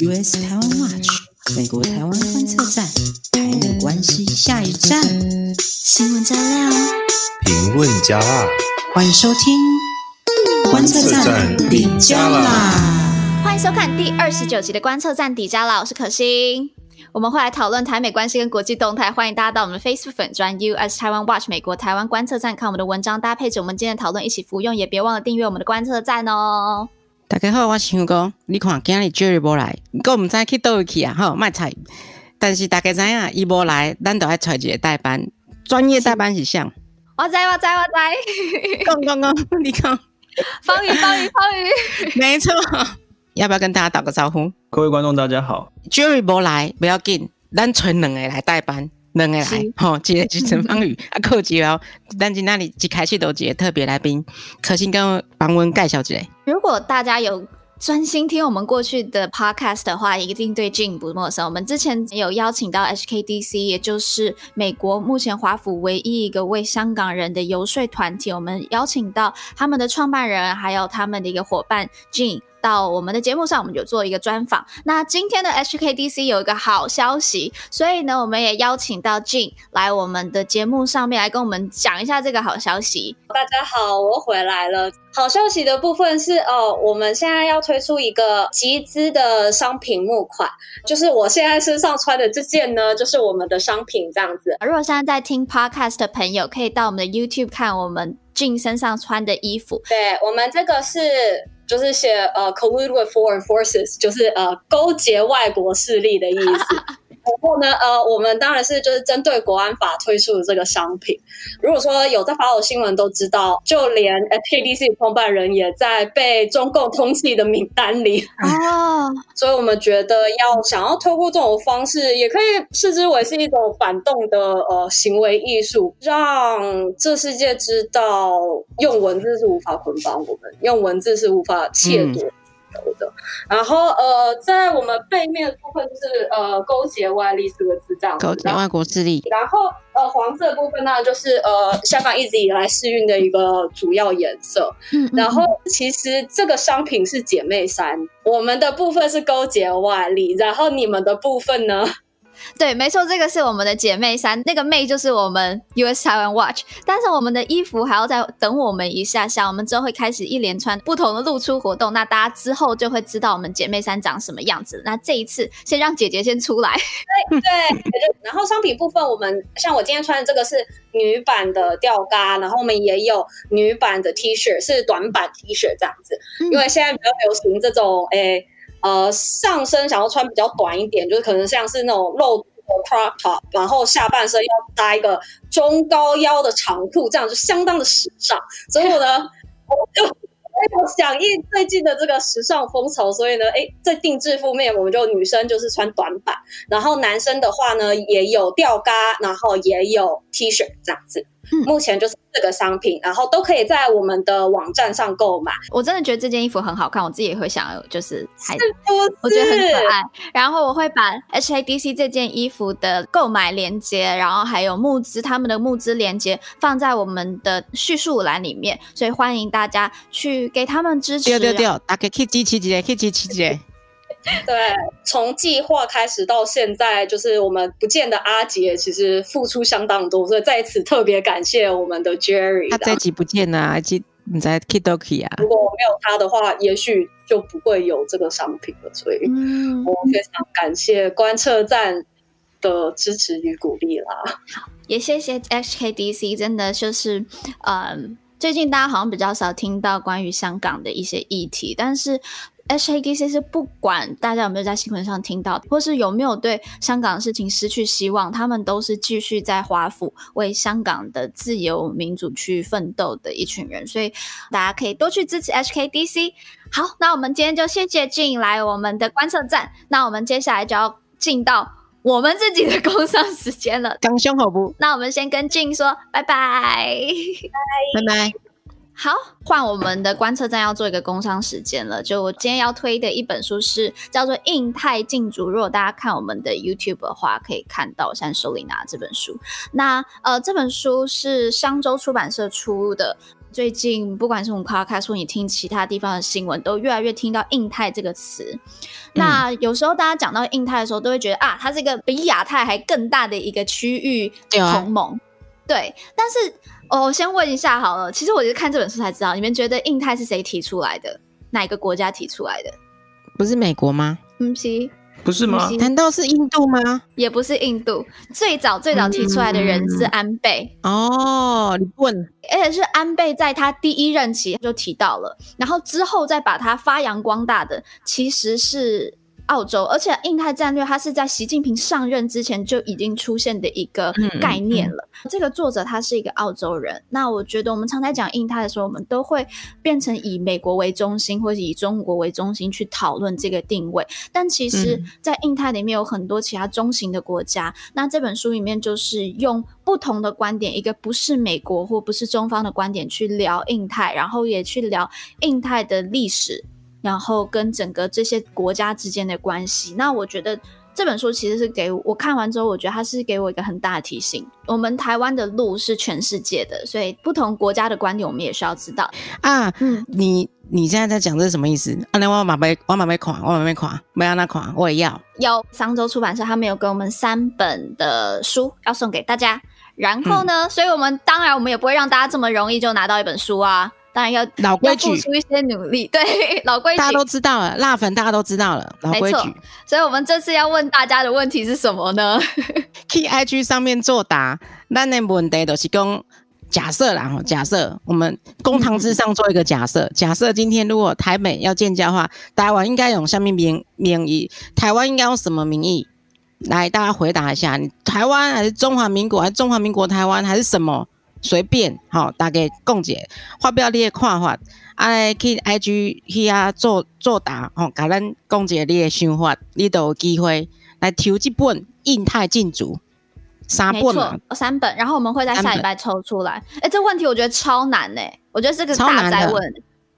US 台湾 Watch 美国台湾观测站，台美关系下一站，新闻加料，评论加辣，欢迎收听观测站底加啦！欢迎收看第二十九集的观测站底加啦，我是可心，我们会来讨论台美关系跟国际动态，欢迎大家到我们的 Facebook 粉专 US 台湾 Watch 美国台湾观测站看我们的文章，搭配着我们今天的讨论一起服用，也别忘了订阅我们的观测站哦。大家好，我是想讲，你看今日 Jerry 无来，我唔知去倒位去啊，吼，卖菜。但是大家知影，伊无来，咱就要找一个代班，专业代班是谁？我知，我知，我知。讲讲讲，你讲。方宇，方宇，方宇。没错。要不要跟大家打个招呼？各位观众，大家好。Jerry 无来，不要紧，咱找两个来代班。两个来，吼，一个是 陈芳宇，啊，靠几哦，但是那里一开始都一个特别来宾，可心跟帮阮介绍一下。如果大家有专心听我们过去的 podcast 的话，一定对 Jing 不陌生。我们之前有邀请到 HKDC，也就是美国目前华府唯一一个为香港人的游说团体，我们邀请到他们的创办人，还有他们的一个伙伴 Jing。到我们的节目上，我们就做一个专访。那今天的 HKDC 有一个好消息，所以呢，我们也邀请到 Jing 来我们的节目上面来跟我们讲一下这个好消息。大家好，我回来了。好消息的部分是哦，我们现在要推出一个集资的商品募款，就是我现在身上穿的这件呢，就是我们的商品这样子。如果现在在听 Podcast 的朋友，可以到我们的 YouTube 看我们 Jing 身上穿的衣服。对，我们这个是。就是写呃，collude with foreign forces，就是呃，勾结外国势力的意思。然后呢，呃，我们当然是就是针对国安法推出的这个商品。如果说有在 follow 新闻都知道，就连 HKDC 创办人也在被中共通缉的名单里啊。所以我们觉得要想要透过这种方式，也可以视之为是一种反动的呃行为艺术，让这世界知道用文字是无法捆绑我们，用文字是无法窃夺。嗯的，然后呃，在我们背面的部分就是呃，勾结外力四个字这样子，勾结外国势力。然后呃，黄色的部分呢，就是呃，香港一直以来试运的一个主要颜色。嗯，然后其实这个商品是姐妹衫，我们的部分是勾结外力，然后你们的部分呢？对，没错，这个是我们的姐妹衫，那个妹就是我们 US 台湾 Watch，但是我们的衣服还要再等我们一下下，我们之后会开始一连串不同的露出活动，那大家之后就会知道我们姐妹衫长什么样子。那这一次先让姐姐先出来，对对，然后商品部分，我们像我今天穿的这个是女版的吊嘎，然后我们也有女版的 T 恤，是短版 T 恤这样子，因为现在比较流行这种诶。呃，上身想要穿比较短一点，就是可能像是那种露的 crop top，然后下半身要搭一个中高腰的长裤，这样就相当的时尚。所以呢，我就我响应最近的这个时尚风潮，所以呢，哎，在定制方面，我们就女生就是穿短版，然后男生的话呢，也有吊嘎，然后也有 T 恤这样子。目前就是四个商品，然后都可以在我们的网站上购买。我真的觉得这件衣服很好看，我自己也会想要，就是还是是我觉得很可爱。然后我会把 HADC 这件衣服的购买链接，然后还有募资他们的募资链接放在我们的叙述栏里面，所以欢迎大家去给他们支持。对对对，大家可以支持一下，可以支持一下。对，从计划开始到现在，就是我们不见的阿杰，其实付出相当多，所以在此特别感谢我们的 Jerry。他这集不见了，阿杰你在 Kidoki 啊？如果没有他的话，也许就不会有这个商品了。所以，我非常感谢观测站的支持与鼓励啦。好，也谢谢 HKDC，真的就是，嗯，最近大家好像比较少听到关于香港的一些议题，但是。HKDC 是不管大家有没有在新闻上听到，或是有没有对香港的事情失去希望，他们都是继续在华府为香港的自由民主去奋斗的一群人，所以大家可以多去支持 HKDC。好，那我们今天就谢谢 Jing 来我们的观测站，那我们接下来就要进到我们自己的工商时间了。刚胸好不？那我们先跟 Jing 说拜拜，拜拜。好，换我们的观测站要做一个工商时间了。就我今天要推的一本书是叫做《印太竞逐》，如果大家看我们的 YouTube 的话，可以看到我现在手里拿这本书。那呃，这本书是商周出版社出的。最近不管是我们 Podcast 说你听其他地方的新闻，都越来越听到印太这个词。那有时候大家讲到印太的时候，都会觉得啊，它是一个比亚太还更大的一个区域同盟。对，对，但是我先问一下好了，其实我是看这本书才知道，你们觉得印太是谁提出来的？哪一个国家提出来的？不是美国吗？嗯，是。不是吗？难道是印度吗？也不是印度，最早最早提出来的人是安倍。嗯、哦，你问，而且是安倍在他第一任期就提到了，然后之后再把它发扬光大的，其实是。澳洲，而且印太战略它是在习近平上任之前就已经出现的一个概念了。嗯嗯、这个作者他是一个澳洲人，那我觉得我们常在讲印太的时候，我们都会变成以美国为中心，或者以中国为中心去讨论这个定位。但其实，在印太里面有很多其他中型的国家。嗯、那这本书里面就是用不同的观点，一个不是美国或不是中方的观点去聊印太，然后也去聊印太的历史。然后跟整个这些国家之间的关系，那我觉得这本书其实是给我，看完之后，我觉得它是给我一个很大的提醒。我们台湾的路是全世界的，所以不同国家的观点我们也需要知道啊。嗯，你你现在在讲这是什么意思？啊，那我马背，我马背款，我马背款，没要那款，我也要。有商周出版社他们有给我们三本的书要送给大家，然后呢，嗯、所以我们当然我们也不会让大家这么容易就拿到一本书啊。当然要老规矩，付出一些努力。对，老规矩，大家都知道了。辣粉大家都知道了，老规矩。所以，我们这次要问大家的问题是什么呢？？K I G 上面作答。那那问题都是讲假设啦，假设我们公堂之上做一个假设。假设今天如果台美要建交的话，台湾应该用什么名名义？台湾应该用什么名义？来，大家回答一下。你台湾还是中华民国？还是中华民国台湾？还是什么？随便，好，大家共解，发表你的看法，啊，去 IG 去啊做作答，吼，甲咱共解你的想法，你都有机会来抽一本《印太竞逐》三本嘛，三本，然后我们会在下礼拜抽出来。哎本，这问题我觉得超难呢，我觉得这个大哉问，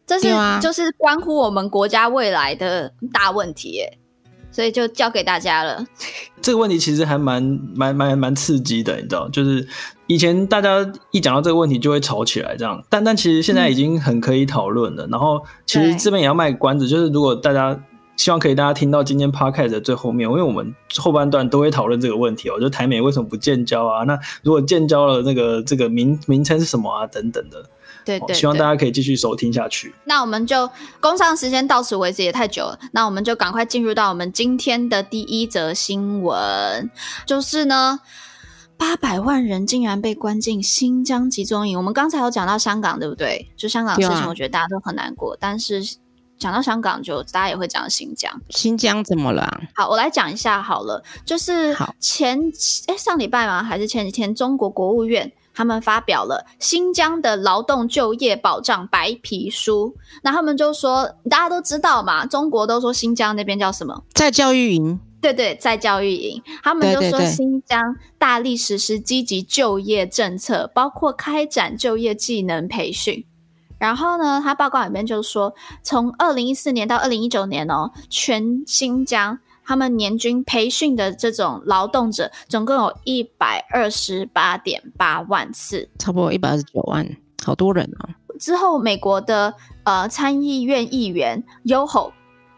这是、啊、就是关乎我们国家未来的大问题耶。所以就交给大家了。这个问题其实还蛮蛮蛮蛮刺激的，你知道，就是以前大家一讲到这个问题就会吵起来这样，但但其实现在已经很可以讨论了。然后其实这边也要卖关子，就是如果大家希望可以大家听到今天 podcast 的最后面，因为我们后半段都会讨论这个问题哦，就台美为什么不建交啊？那如果建交了，那个这个名名称是什么啊？等等的。对，对，对，希望大家可以继续收听下去。那我们就工商时间到此为止，也太久了。那我们就赶快进入到我们今天的第一则新闻，就是呢，八百万人竟然被关进新疆集中营。我们刚才有讲到香港，对不对？就香港的事情，我觉得大家都很难过。啊、但是讲到香港，就大家也会讲到新疆。新疆怎么了、啊？好，我来讲一下好了。就是前哎好上礼拜吗？还是前几天？中国国务院。他们发表了新疆的劳动就业保障白皮书，那他们就说，大家都知道嘛，中国都说新疆那边叫什么？在教育营。对对，在教育营。他们就说新疆大力实施积极就业政策，包括开展就业技能培训。然后呢，他报告里面就说，从二零一四年到二零一九年哦，全新疆。他们年均培训的这种劳动者总共有一百二十八点八万次，差不多一百二十九万，好多人啊！之后，美国的呃参议院议员 Yoho，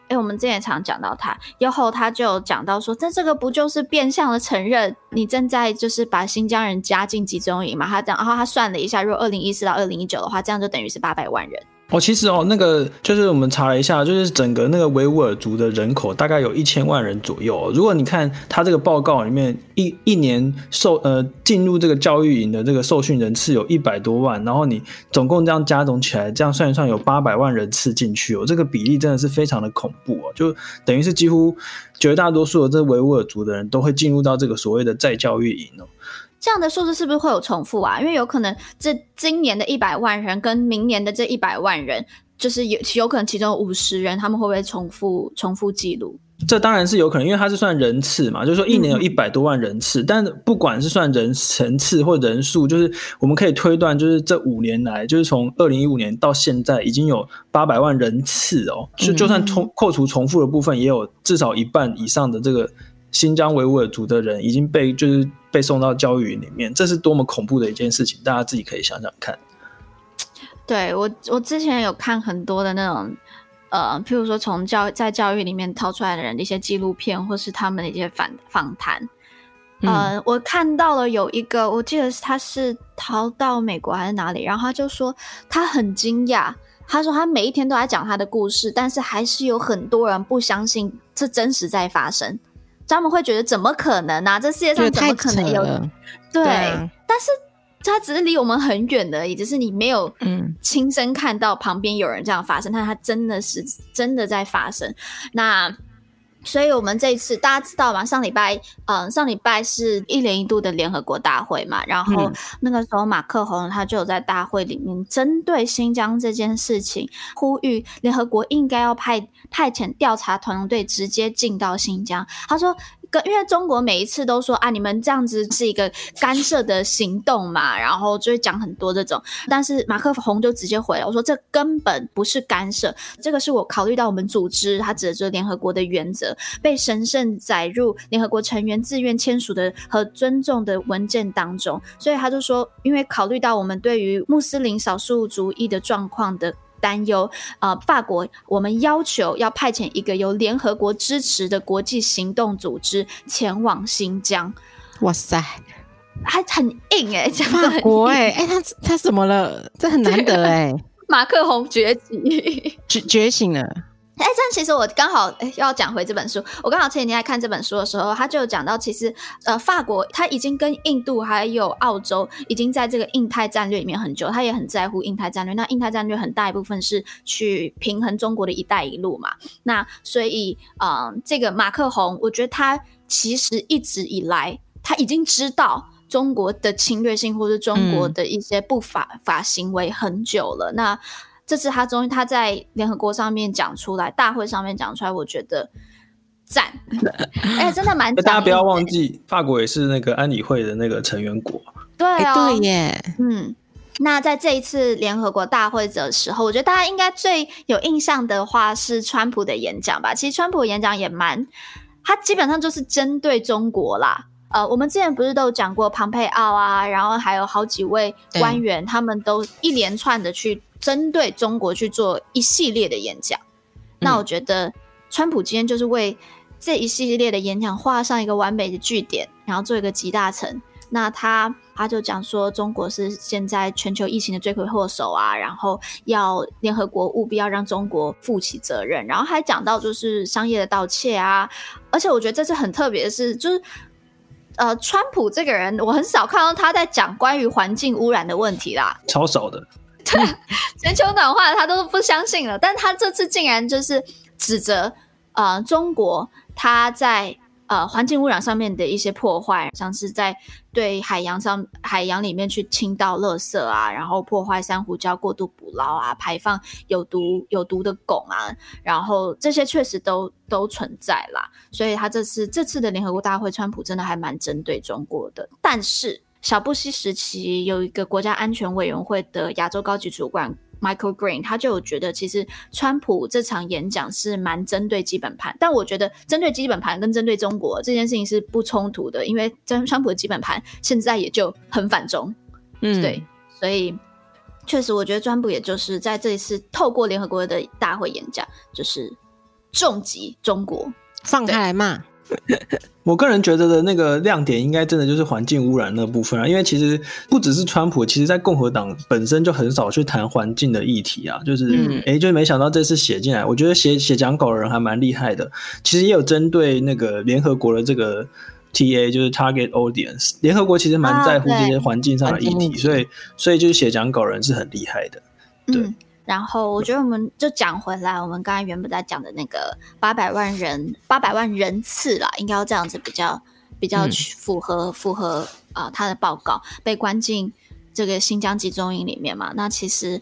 哎，我们之前常讲到他 Yoho，他就讲到说，这这个不就是变相的承认你正在就是把新疆人加进集中营嘛？他讲，然后他算了一下，如果二零一四到二零一九的话，这样就等于是八百万人。哦，其实哦，那个就是我们查了一下，就是整个那个维吾尔族的人口大概有一千万人左右哦。如果你看他这个报告里面，一一年受呃进入这个教育营的这个受训人次有一百多万，然后你总共这样加总起来，这样算一算有八百万人次进去哦，这个比例真的是非常的恐怖哦，就等于是几乎绝大多数的这维吾尔族的人都会进入到这个所谓的再教育营哦。这样的数字是不是会有重复啊？因为有可能这今年的一百万人跟明年的这一百万人，就是有有可能其中五十人他们会不会重复重复记录？这当然是有可能，因为它是算人次嘛，就是说一年有一百多万人次，嗯、但不管是算人层次或人数，就是我们可以推断，就是这五年来，就是从二零一五年到现在，已经有八百万人次哦，就就算重扣除重复的部分，也有至少一半以上的这个。新疆维吾尔族的人已经被就是被送到教育营里面，这是多么恐怖的一件事情！大家自己可以想想看。对我，我之前有看很多的那种，呃，譬如说从教在教育里面逃出来的人的一些纪录片，或是他们的一些访访谈。嗯、呃，我看到了有一个，我记得他是逃到美国还是哪里，然后他就说他很惊讶，他说他每一天都在讲他的故事，但是还是有很多人不相信这真实在发生，他们会觉得怎么可能呢、啊？这世界上怎么可能有？对，但是他只是离我们很远而已，只是你没有嗯亲身看到旁边有人这样发生，嗯、但他真的是真的在发生。那。所以，我们这一次大家知道吗？上礼拜，嗯、呃，上礼拜是一年一度的联合国大会嘛。然后那个时候，马克宏他就有在大会里面针对新疆这件事情，呼吁联合国应该要派派遣调查团队直接进到新疆。他说。跟因为中国每一次都说啊，你们这样子是一个干涉的行动嘛，然后就会讲很多这种。但是马克宏就直接回了，我说这根本不是干涉，这个是我考虑到我们组织，他指的是联合国的原则，被神圣载入联合国成员自愿签署的和尊重的文件当中。所以他就说，因为考虑到我们对于穆斯林少数族裔的状况的。担忧啊、呃！法国，我们要求要派遣一个由联合国支持的国际行动组织前往新疆。哇塞，还很硬哎、欸！法国哎、欸、哎、欸，他他怎么了？这很难得哎、欸！马克宏崛起，觉觉醒了。哎，这样其实我刚好诶要讲回这本书。我刚好前几天在看这本书的时候，他就讲到，其实呃，法国他已经跟印度还有澳洲已经在这个印太战略里面很久，他也很在乎印太战略。那印太战略很大一部分是去平衡中国的一带一路嘛。那所以，嗯、呃，这个马克宏，我觉得他其实一直以来他已经知道中国的侵略性或者中国的一些不法、嗯、法行为很久了。那这次他终于他在联合国上面讲出来，大会上面讲出来，我觉得赞，哎、欸，真的蛮。大家不要忘记，法国也是那个安理会的那个成员国。对哦，欸、对耶，嗯。那在这一次联合国大会的时候，我觉得大家应该最有印象的话是川普的演讲吧。其实川普演讲也蛮，他基本上就是针对中国啦。呃，我们之前不是都有讲过庞佩奥啊，然后还有好几位官员，他们都一连串的去。针对中国去做一系列的演讲，那我觉得川普今天就是为这一系列的演讲画上一个完美的句点，然后做一个集大成。那他他就讲说，中国是现在全球疫情的罪魁祸首啊，然后要联合国务必要让中国负起责任，然后还讲到就是商业的盗窃啊，而且我觉得这次很特别的是，就是呃，川普这个人我很少看到他在讲关于环境污染的问题啦，超少的。对，全球暖化他都不相信了，但他这次竟然就是指责呃中国他在呃环境污染上面的一些破坏，像是在对海洋上海洋里面去倾倒垃圾啊，然后破坏珊瑚礁过度捕捞啊，排放有毒有毒的汞啊，然后这些确实都都存在啦。所以他这次这次的联合国大会，川普真的还蛮针对中国的，但是。小布希时期有一个国家安全委员会的亚洲高级主管 Michael Green，他就有觉得其实川普这场演讲是蛮针对基本盘，但我觉得针对基本盘跟针对中国这件事情是不冲突的，因为川川普的基本盘现在也就很反中，嗯，对，所以确实我觉得川普也就是在这一次透过联合国的大会演讲，就是重击中国，放开来骂。我个人觉得的那个亮点，应该真的就是环境污染那部分啊，因为其实不只是川普，其实在共和党本身就很少去谈环境的议题啊，就是哎、嗯，就没想到这次写进来，我觉得写写讲稿的人还蛮厉害的。其实也有针对那个联合国的这个 TA，就是 Target Audience，联合国其实蛮在乎这些环境上的议题，啊、所以所以就是写讲稿人是很厉害的，对。嗯然后我觉得我们就讲回来，我们刚才原本在讲的那个八百万人，八百万人次啦，应该要这样子比较比较符合、嗯、符合啊、呃、他的报告被关进这个新疆集中营里面嘛。那其实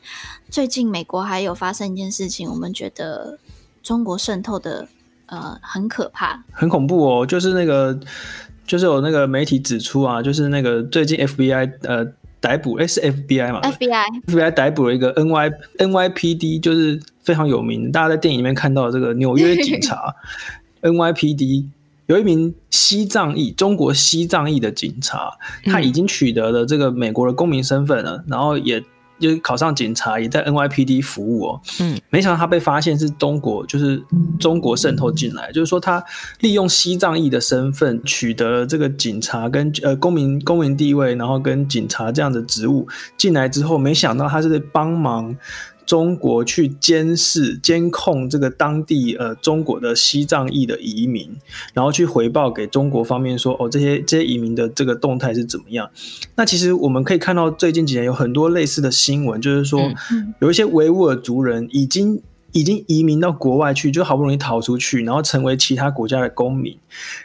最近美国还有发生一件事情，我们觉得中国渗透的呃很可怕，很恐怖哦。就是那个就是有那个媒体指出啊，就是那个最近 FBI 呃。逮捕诶是 FBI 嘛？FBI FBI 逮捕了一个 NY NYPD，就是非常有名，大家在电影里面看到的这个纽约警察 NYPD 有一名西藏裔中国西藏裔的警察，他已经取得了这个美国的公民身份了，然后也就是考上警察，也在 NYPD 服务哦。嗯，没想到他被发现是中国，就是中国渗透进来，就是说他利用西藏裔的身份取得了这个警察跟呃公民公民地位，然后跟警察这样的职务进来之后，没想到他是在帮忙。中国去监视、监控这个当地呃中国的西藏裔的移民，然后去回报给中国方面说，哦，这些这些移民的这个动态是怎么样？那其实我们可以看到最近几年有很多类似的新闻，就是说有一些维吾尔族人已经。已经移民到国外去，就好不容易逃出去，然后成为其他国家的公民。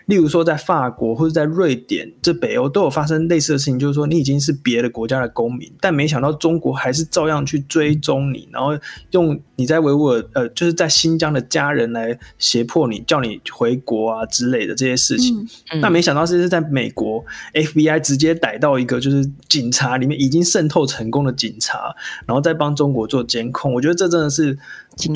例如说，在法国或者在瑞典，这北欧都有发生类似的事情，就是说你已经是别的国家的公民，但没想到中国还是照样去追踪你，然后用你在维吾尔呃，就是在新疆的家人来胁迫你，叫你回国啊之类的这些事情。嗯嗯、那没想到这是在美国，FBI 直接逮到一个就是警察里面已经渗透成功的警察，然后再帮中国做监控。我觉得这真的是。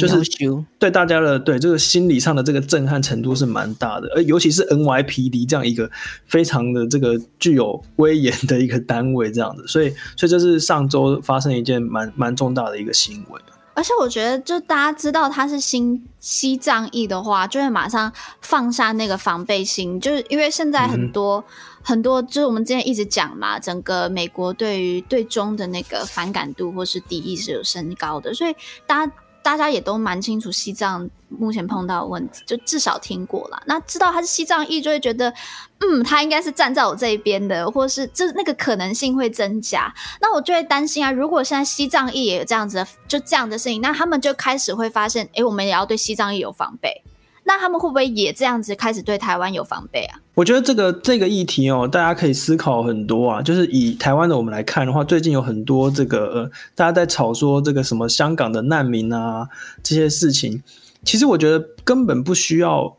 就是对大家的对这个心理上的这个震撼程度是蛮大的，而尤其是 NYPD 这样一个非常的这个具有威严的一个单位，这样子，所以所以这是上周发生一件蛮蛮重大的一个新闻。而且我觉得，就大家知道他是新西藏裔的话，就会马上放下那个防备心，就是因为现在很多、嗯、很多，就是我们之前一直讲嘛，整个美国对于对中的那个反感度或是敌意是有升高的，所以大家。大家也都蛮清楚西藏目前碰到的问题，就至少听过了。那知道他是西藏裔，就会觉得，嗯，他应该是站在我这一边的，或是这那个可能性会增加。那我就会担心啊，如果现在西藏裔也有这样子的，就这样的事情，那他们就开始会发现，诶，我们也要对西藏裔有防备。那他们会不会也这样子开始对台湾有防备啊？我觉得这个这个议题哦，大家可以思考很多啊。就是以台湾的我们来看的话，最近有很多这个呃，大家在吵说这个什么香港的难民啊这些事情，其实我觉得根本不需要。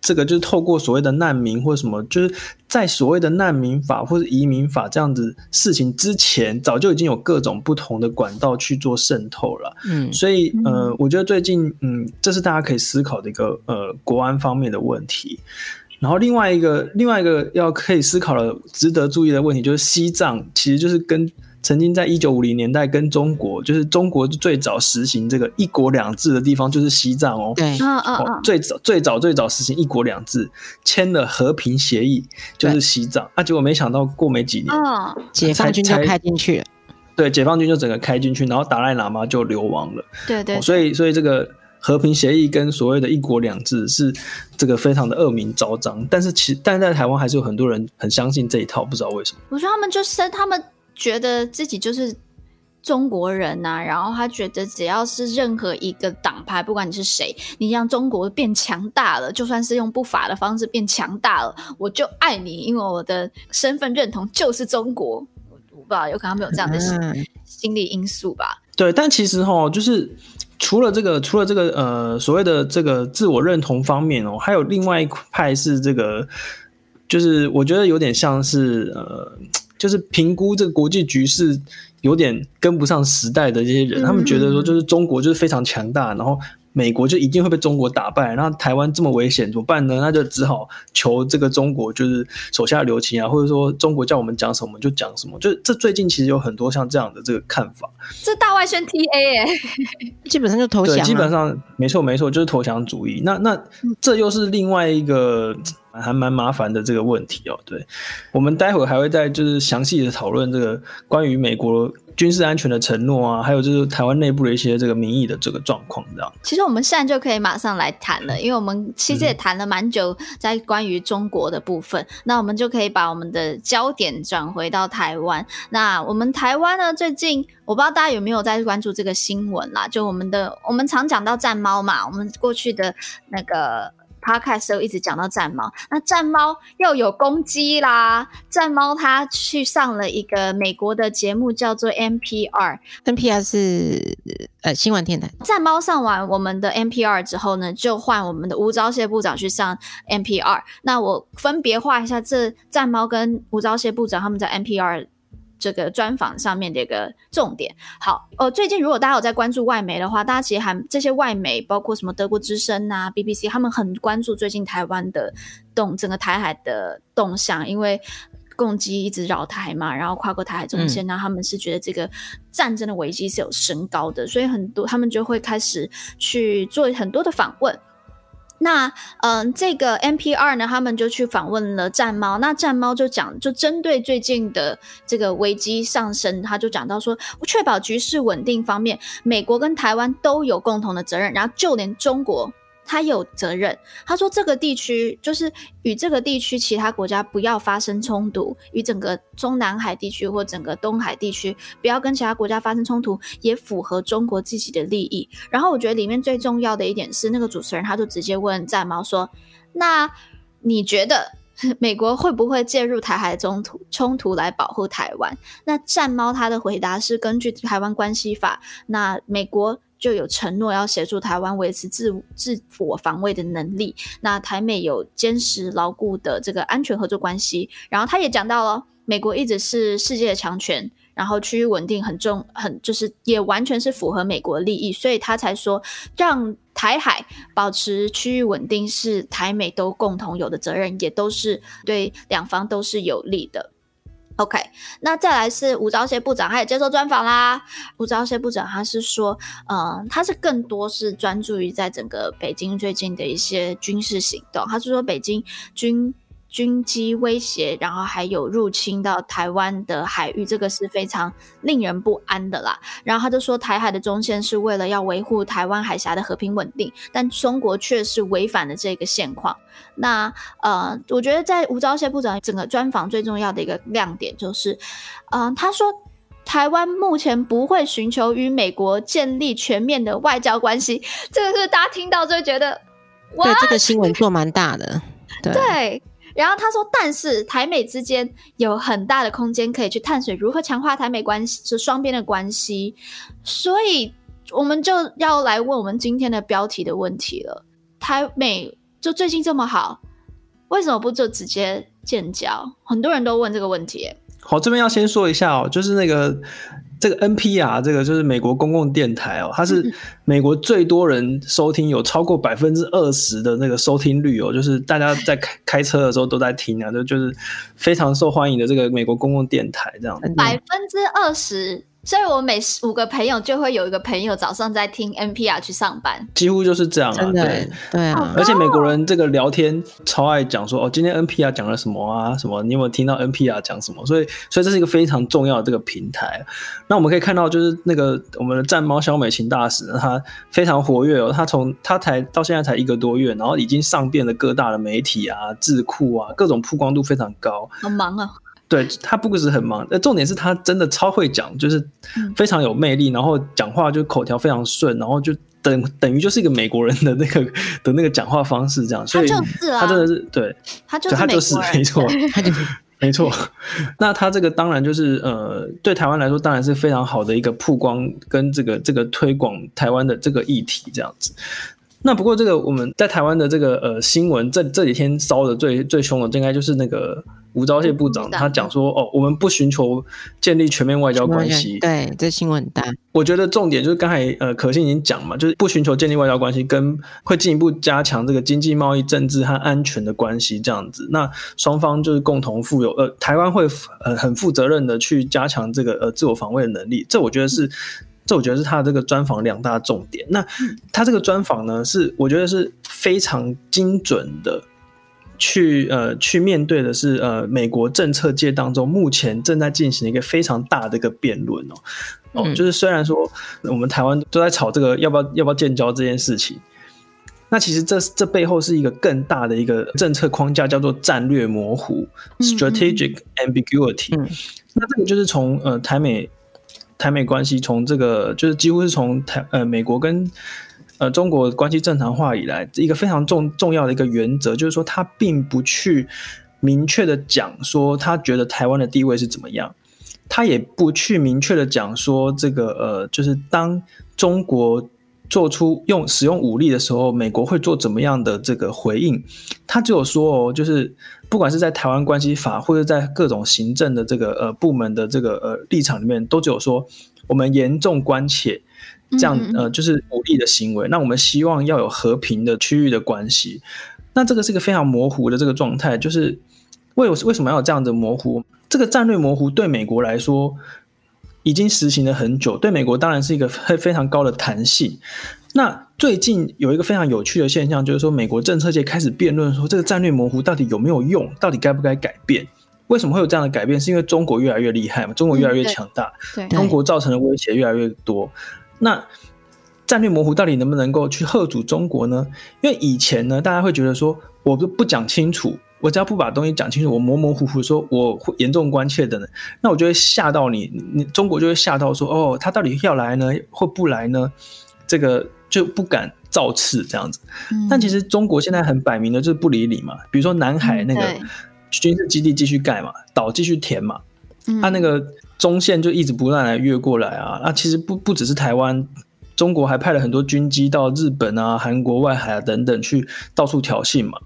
这个就是透过所谓的难民或者什么，就是在所谓的难民法或者移民法这样子事情之前，早就已经有各种不同的管道去做渗透了。嗯，所以呃，我觉得最近嗯，这是大家可以思考的一个呃国安方面的问题。然后另外一个另外一个要可以思考的、值得注意的问题，就是西藏其实就是跟。曾经在一九五零年代跟中国，就是中国最早实行这个一国两制的地方，就是西藏哦。对，哦，最早最早最早实行一国两制，签了和平协议，就是西藏。啊，结果没想到过没几年，解放军就开进去了。对，解放军就整个开进去，然后达赖喇嘛就流亡了。对对，对。所以，所以这个和平协议跟所谓的一国两制是这个非常的恶名昭彰。但是其，但是在台湾还是有很多人很相信这一套，不知道为什么。我说他们就是他们。觉得自己就是中国人呐、啊，然后他觉得只要是任何一个党派，不管你是谁，你让中国变强大了，就算是用不法的方式变强大了，我就爱你，因为我的身份认同就是中国。我不知道有可能没有这样的心、嗯、心理因素吧？对，但其实哈，就是除了这个，除了这个呃所谓的这个自我认同方面哦，还有另外一派是这个，就是我觉得有点像是呃。就是评估这个国际局势有点跟不上时代的这些人，嗯、他们觉得说，就是中国就是非常强大，然后美国就一定会被中国打败，那台湾这么危险怎么办呢？那就只好求这个中国就是手下留情啊，或者说中国叫我们讲什么就讲什么。就这最近其实有很多像这样的这个看法。这大外宣 TA 哎，基本上就投降。对，基本上没错没错，就是投降主义。那那这又是另外一个。还蛮麻烦的这个问题哦，对，我们待会儿还会再就是详细的讨论这个关于美国军事安全的承诺啊，还有就是台湾内部的一些这个民意的这个状况这样。其实我们现在就可以马上来谈了，因为我们其实也谈了蛮久，在关于中国的部分，那我们就可以把我们的焦点转回到台湾。那我们台湾呢，最近我不知道大家有没有在关注这个新闻啦，就我们的我们常讲到战猫嘛，我们过去的那个。Podcast 都一直讲到战猫，那战猫又有攻击啦。战猫它去上了一个美国的节目，叫做 NPR，NPR 是呃新闻电台。战猫上完我们的 NPR 之后呢，就换我们的吴钊燮部长去上 NPR。那我分别画一下这战猫跟吴钊燮部长他们在 NPR。这个专访上面的一个重点。好，呃，最近如果大家有在关注外媒的话，大家其实还这些外媒，包括什么德国之声啊、BBC，他们很关注最近台湾的动整个台海的动向，因为共机一直绕台嘛，然后跨过台海中线，那、嗯、他们是觉得这个战争的危机是有升高的，所以很多他们就会开始去做很多的访问。那嗯，这个 NPR 呢，他们就去访问了战猫。那战猫就讲，就针对最近的这个危机上升，他就讲到说，确保局势稳定方面，美国跟台湾都有共同的责任，然后就连中国。他有责任。他说，这个地区就是与这个地区其他国家不要发生冲突，与整个中南海地区或整个东海地区不要跟其他国家发生冲突，也符合中国自己的利益。然后我觉得里面最重要的一点是，那个主持人他就直接问战猫说：“那你觉得 美国会不会介入台海中途冲突来保护台湾？”那战猫他的回答是根据台湾关系法，那美国。就有承诺要协助台湾维持自自我防卫的能力。那台美有坚实牢固的这个安全合作关系。然后他也讲到了，美国一直是世界的强权，然后区域稳定很重，很就是也完全是符合美国利益，所以他才说让台海保持区域稳定是台美都共同有的责任，也都是对两方都是有利的。OK，那再来是吴钊燮部长，他也接受专访啦。吴钊燮部长他是说，嗯、呃，他是更多是专注于在整个北京最近的一些军事行动。他是说北京军。军机威胁，然后还有入侵到台湾的海域，这个是非常令人不安的啦。然后他就说，台海的中线是为了要维护台湾海峡的和平稳定，但中国却是违反了这个现况。那呃，我觉得在吴钊燮部长整个专访最重要的一个亮点就是，嗯、呃，他说台湾目前不会寻求与美国建立全面的外交关系。这个是大家听到就会觉得，对这个新闻做蛮大的，对。对然后他说，但是台美之间有很大的空间可以去探索如何强化台美关系，就双边的关系。所以我们就要来问我们今天的标题的问题了：台美就最近这么好，为什么不就直接建交？很多人都问这个问题。好，这边要先说一下哦，就是那个。这个 NPR 这个就是美国公共电台哦，它是美国最多人收听，有超过百分之二十的那个收听率哦，就是大家在开开车的时候都在听啊，就就是非常受欢迎的这个美国公共电台这样子。百分之二十。所以我每五个朋友就会有一个朋友早上在听 NPR 去上班，几乎就是这样啊。对对啊，而且美国人这个聊天超爱讲说哦，今天 NPR 讲了什么啊？什么？你有没有听到 NPR 讲什么？所以，所以这是一个非常重要的这个平台。那我们可以看到，就是那个我们的战猫小美琴大使呢，他非常活跃哦。他从他才到现在才一个多月，然后已经上遍了各大的媒体啊、智库啊，各种曝光度非常高。好忙啊！对，他不只是很忙，呃，重点是他真的超会讲，就是非常有魅力，然后讲话就口条非常顺，然后就等等于就是一个美国人的那个的那个讲话方式这样，所以他真的是对，他就是 他就是没错，他就是没错。那他这个当然就是呃，对台湾来说当然是非常好的一个曝光跟这个这个推广台湾的这个议题这样子。那不过这个我们在台湾的这个呃新闻这这几天烧的最最凶的，应该就是那个。吴钊燮部长他讲说：“哦，我们不寻求建立全面外交关系。”对，这新闻很大。我觉得重点就是刚才呃，可心已经讲嘛，就是不寻求建立外交关系，跟会进一步加强这个经济贸易、政治和安全的关系这样子。那双方就是共同富有呃，台湾会呃很负责任的去加强这个呃自我防卫的能力。这我觉得是，这我觉得是他这个专访两大重点。那他这个专访呢，是我觉得是非常精准的。去呃去面对的是呃美国政策界当中目前正在进行一个非常大的一个辩论哦哦，嗯、就是虽然说我们台湾都在吵这个要不要要不要建交这件事情，那其实这这背后是一个更大的一个政策框架，叫做战略模糊 （strategic ambiguity）。嗯嗯、那这个就是从呃台美台美关系从这个就是几乎是从台呃美国跟呃，中国关系正常化以来，一个非常重重要的一个原则，就是说他并不去明确的讲说他觉得台湾的地位是怎么样，他也不去明确的讲说这个呃，就是当中国做出用使用武力的时候，美国会做怎么样的这个回应，他只有说哦，就是不管是在台湾关系法或者在各种行政的这个呃部门的这个呃立场里面，都只有说我们严重关切。这样呃，就是武力的行为。那我们希望要有和平的区域的关系。那这个是一个非常模糊的这个状态，就是为为什么要有这样的模糊？这个战略模糊对美国来说已经实行了很久，对美国当然是一个非非常高的弹性。那最近有一个非常有趣的现象，就是说美国政策界开始辩论说，这个战略模糊到底有没有用，到底该不该改变？为什么会有这样的改变？是因为中国越来越厉害嘛？中国越来越强大，嗯、中国造成的威胁越来越多。那战略模糊到底能不能够去吓阻中国呢？因为以前呢，大家会觉得说，我不不讲清楚。我只要不把东西讲清楚，我模模糊糊说我会严重关切的呢，那我就会吓到你，你中国就会吓到说，哦，他到底要来呢，或不来呢？这个就不敢造次这样子。嗯、但其实中国现在很摆明的就是不理你嘛，比如说南海那个军事基地继续盖嘛，岛继续填嘛，他、嗯啊、那个中线就一直不断来越过来啊，那其实不不只是台湾。中国还派了很多军机到日本啊、韩国外海啊等等去到处挑衅嘛。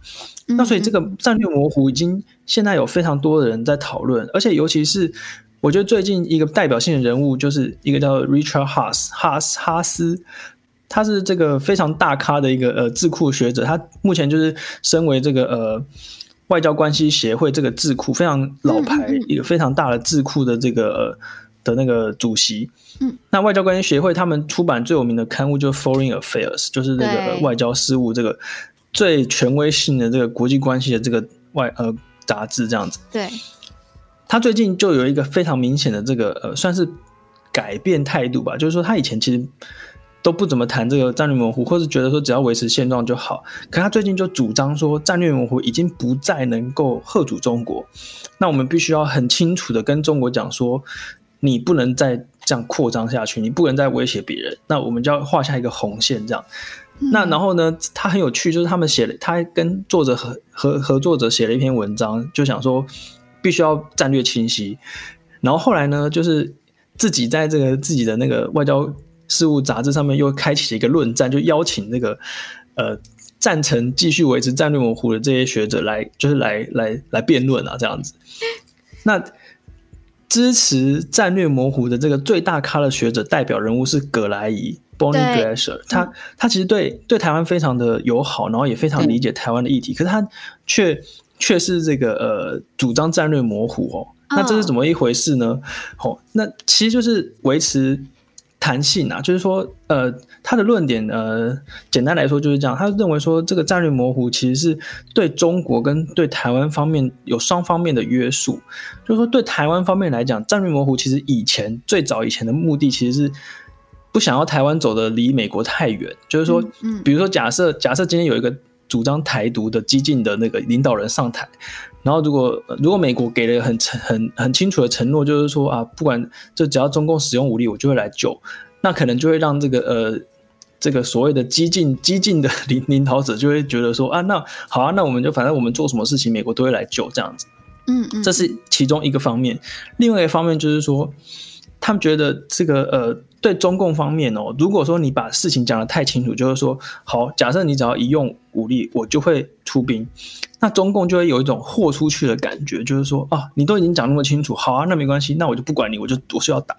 那所以这个战略模糊已经现在有非常多的人在讨论，而且尤其是我觉得最近一个代表性的人物就是一个叫 Richard Haass 哈斯哈斯，他是这个非常大咖的一个呃智库学者，他目前就是身为这个呃外交关系协会这个智库非常老牌一个非常大的智库的这个。呃的那个主席，嗯，那外交关系协会他们出版最有名的刊物就是《Foreign Affairs》，就是这个外交事务这个最权威性的这个国际关系的这个外呃杂志这样子。对，他最近就有一个非常明显的这个呃算是改变态度吧，就是说他以前其实都不怎么谈这个战略模糊，或是觉得说只要维持现状就好。可他最近就主张说，战略模糊已经不再能够吓阻中国，那我们必须要很清楚的跟中国讲说。你不能再这样扩张下去，你不能再威胁别人，那我们就要画下一个红线，这样。嗯、那然后呢，他很有趣，就是他们写了，他跟作者合合合作者写了一篇文章，就想说必须要战略清晰。然后后来呢，就是自己在这个自己的那个外交事务杂志上面又开启了一个论战，就邀请那个呃赞成继续维持战略模糊的这些学者来，就是来来来辩论啊，这样子。那。支持战略模糊的这个最大咖的学者代表人物是葛莱仪 Bonnie Glasser，他他其实对对台湾非常的友好，然后也非常理解台湾的议题，可是他却却是这个呃主张战略模糊哦，那这是怎么一回事呢？哦，那其实就是维持。弹性啊，就是说，呃，他的论点，呃，简单来说就是这样。他认为说，这个战略模糊其实是对中国跟对台湾方面有双方面的约束。就是说，对台湾方面来讲，战略模糊其实以前最早以前的目的其实是不想要台湾走的离美国太远。就是说，比如说假设假设今天有一个主张台独的激进的那个领导人上台。然后，如果如果美国给了很很很清楚的承诺，就是说啊，不管就只要中共使用武力，我就会来救，那可能就会让这个呃这个所谓的激进激进的领领导者就会觉得说啊，那好啊，那我们就反正我们做什么事情，美国都会来救这样子。嗯嗯，这是其中一个方面。另外一个方面就是说，他们觉得这个呃对中共方面哦，如果说你把事情讲得太清楚，就是说好，假设你只要一用武力，我就会出兵。那中共就会有一种豁出去的感觉，就是说啊，你都已经讲那么清楚，好啊，那没关系，那我就不管你，我就我是要打，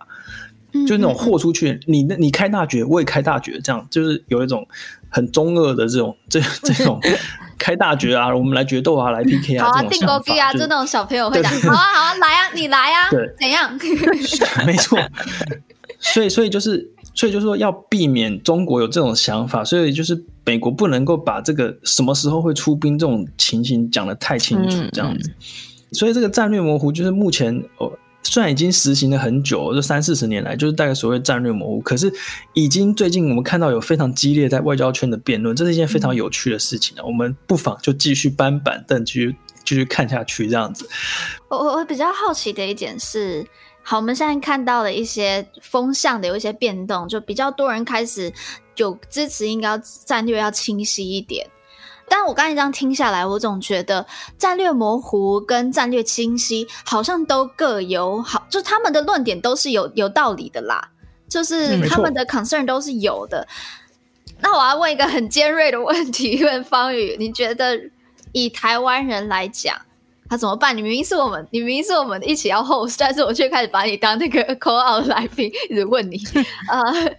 就那种豁出去，你你开大决，我也开大决，这样就是有一种很中二的这种这这种 开大决啊，我们来决斗啊，来 PK 啊，好啊，定高低啊，就那种小朋友会讲，好啊好啊，来啊，你来啊，对，怎样？没错，所以所以就是。所以就是说要避免中国有这种想法，所以就是美国不能够把这个什么时候会出兵这种情形讲得太清楚，这样子。所以这个战略模糊就是目前哦，虽然已经实行了很久，这三四十年来就是大概所谓战略模糊，可是已经最近我们看到有非常激烈在外交圈的辩论，这是一件非常有趣的事情。我们不妨就继续搬板凳，继续继续看下去这样子。我我我比较好奇的一点是。好，我们现在看到了一些风向的有一些变动，就比较多人开始有支持，应该要战略要清晰一点。但我刚才这样听下来，我总觉得战略模糊跟战略清晰好像都各有好，就他们的论点都是有有道理的啦，就是他们的 concern 都是有的。那我要问一个很尖锐的问题，问方宇，你觉得以台湾人来讲？他怎么办？你明明是我们，你明明是我们一起要 host，但是我却开始把你当那个 call out 来宾，一直问你。呃，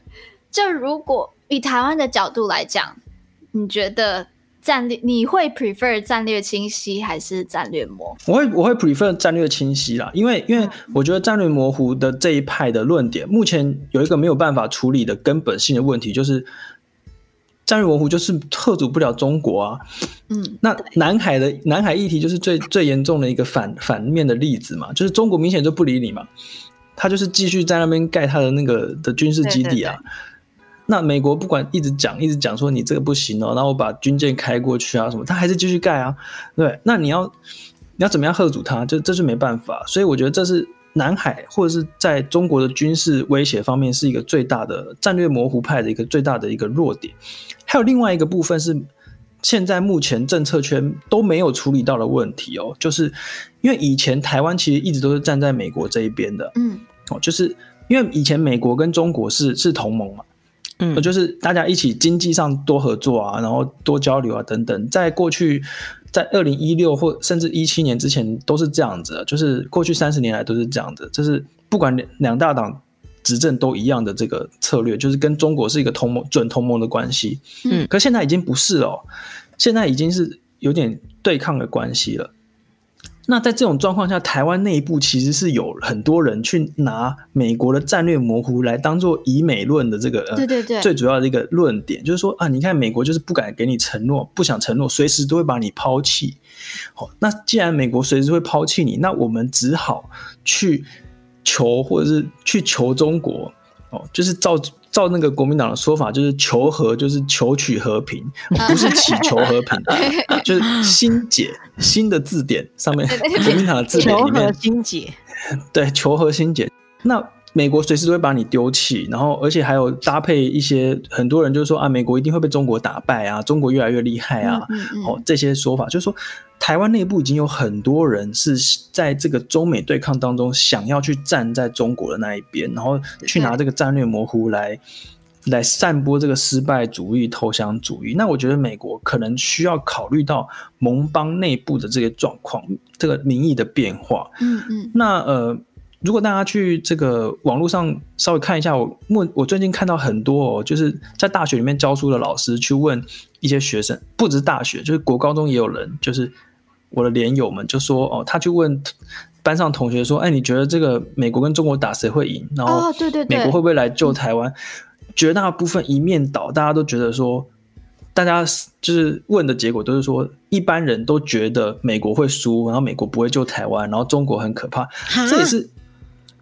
就如果以台湾的角度来讲，你觉得战略，你会 prefer 战略清晰还是战略模糊？我会我会 prefer 战略清晰啦，因为因为我觉得战略模糊的这一派的论点，目前有一个没有办法处理的根本性的问题，就是战略模糊就是吓阻不了中国啊。嗯，那南海的南海议题就是最最严重的一个反反面的例子嘛，就是中国明显就不理你嘛，他就是继续在那边盖他的那个的军事基地啊。对对对那美国不管一直讲一直讲说你这个不行哦，然后我把军舰开过去啊什么，他还是继续盖啊，对，那你要你要怎么样吓阻他？就这就没办法，所以我觉得这是南海或者是在中国的军事威胁方面是一个最大的战略模糊派的一个最大的一个弱点。还有另外一个部分是现在目前政策圈都没有处理到的问题哦，就是因为以前台湾其实一直都是站在美国这一边的，嗯，哦，就是因为以前美国跟中国是是同盟嘛。嗯，就是大家一起经济上多合作啊，然后多交流啊等等，在过去，在二零一六或甚至一七年之前都是这样子，就是过去三十年来都是这样子，就是不管两两大党执政都一样的这个策略，就是跟中国是一个同盟准同盟的关系。嗯，可现在已经不是哦，现在已经是有点对抗的关系了。那在这种状况下，台湾内部其实是有很多人去拿美国的战略模糊来当做以美论的这个呃，对对对，最主要的一个论点，就是说啊，你看美国就是不敢给你承诺，不想承诺，随时都会把你抛弃。好，那既然美国随时会抛弃你，那我们只好去求或者是去求中国哦，就是照。照那个国民党的说法，就是求和，就是求取和平，不是祈求和平，就是新解新的字典上面，国民党的字典里面，求和新解，对，求和新解。那美国随时都会把你丢弃，然后而且还有搭配一些很多人就是说啊，美国一定会被中国打败啊，中国越来越厉害啊，嗯嗯嗯哦，这些说法就是说。台湾内部已经有很多人是在这个中美对抗当中，想要去站在中国的那一边，然后去拿这个战略模糊来来散播这个失败主义、投降主义。那我觉得美国可能需要考虑到盟邦内部的这个状况、这个民意的变化。嗯嗯。那呃，如果大家去这个网络上稍微看一下，我我我最近看到很多哦，就是在大学里面教书的老师去问一些学生，不止大学，就是国高中也有人，就是。我的连友们就说：“哦，他去问班上同学说，哎，你觉得这个美国跟中国打谁会赢？然后，对对对，美国会不会来救台湾？绝大部分一面倒，大家都觉得说，大家就是问的结果都是说，一般人都觉得美国会输，然后美国不会救台湾，然后中国很可怕。这也是